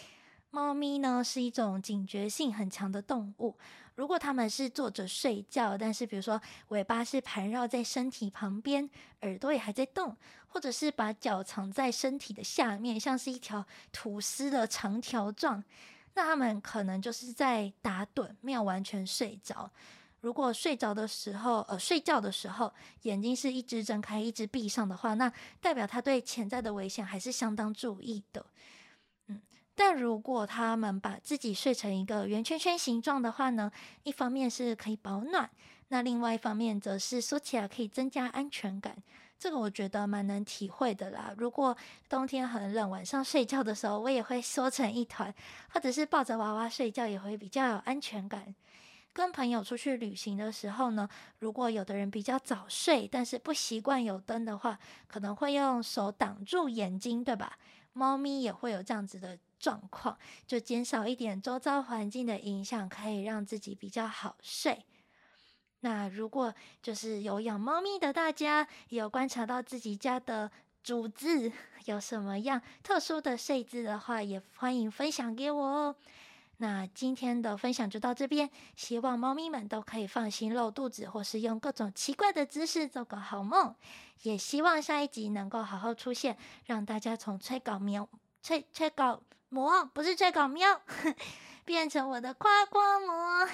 猫咪呢是一种警觉性很强的动物。如果他们是坐着睡觉，但是比如说尾巴是盘绕在身体旁边，耳朵也还在动，或者是把脚藏在身体的下面，像是一条吐司的长条状，那他们可能就是在打盹，没有完全睡着。如果睡着的时候，呃，睡觉的时候眼睛是一直睁开，一直闭上的话，那代表他对潜在的危险还是相当注意的。但如果他们把自己睡成一个圆圈圈形状的话呢，一方面是可以保暖，那另外一方面则是缩起来可以增加安全感。这个我觉得蛮能体会的啦。如果冬天很冷，晚上睡觉的时候，我也会缩成一团，或者是抱着娃娃睡觉，也会比较有安全感。跟朋友出去旅行的时候呢，如果有的人比较早睡，但是不习惯有灯的话，可能会用手挡住眼睛，对吧？猫咪也会有这样子的状况，就减少一点周遭环境的影响，可以让自己比较好睡。那如果就是有养猫咪的大家，有观察到自己家的主子有什么样特殊的睡姿的话，也欢迎分享给我哦。那今天的分享就到这边，希望猫咪们都可以放心露肚子，或是用各种奇怪的姿势做个好梦。也希望下一集能够好好出现，让大家从催稿喵、催催稿魔，不是催稿喵，变成我的夸夸魔。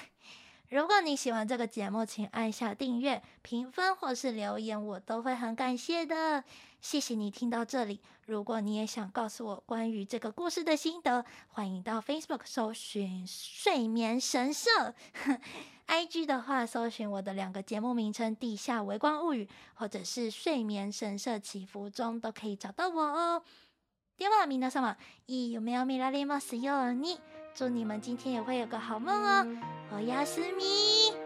如果你喜欢这个节目，请按下订阅、评分或是留言，我都会很感谢的。谢谢你听到这里。如果你也想告诉我关于这个故事的心得，欢迎到 Facebook 搜寻“睡眠神社 ”，IG 的话搜寻我的两个节目名称“地下微光物语”或者是“睡眠神社祈福中”，都可以找到我哦。では皆様、いい梦を见られますように。祝你们今天也会有个好梦哦，我要思密。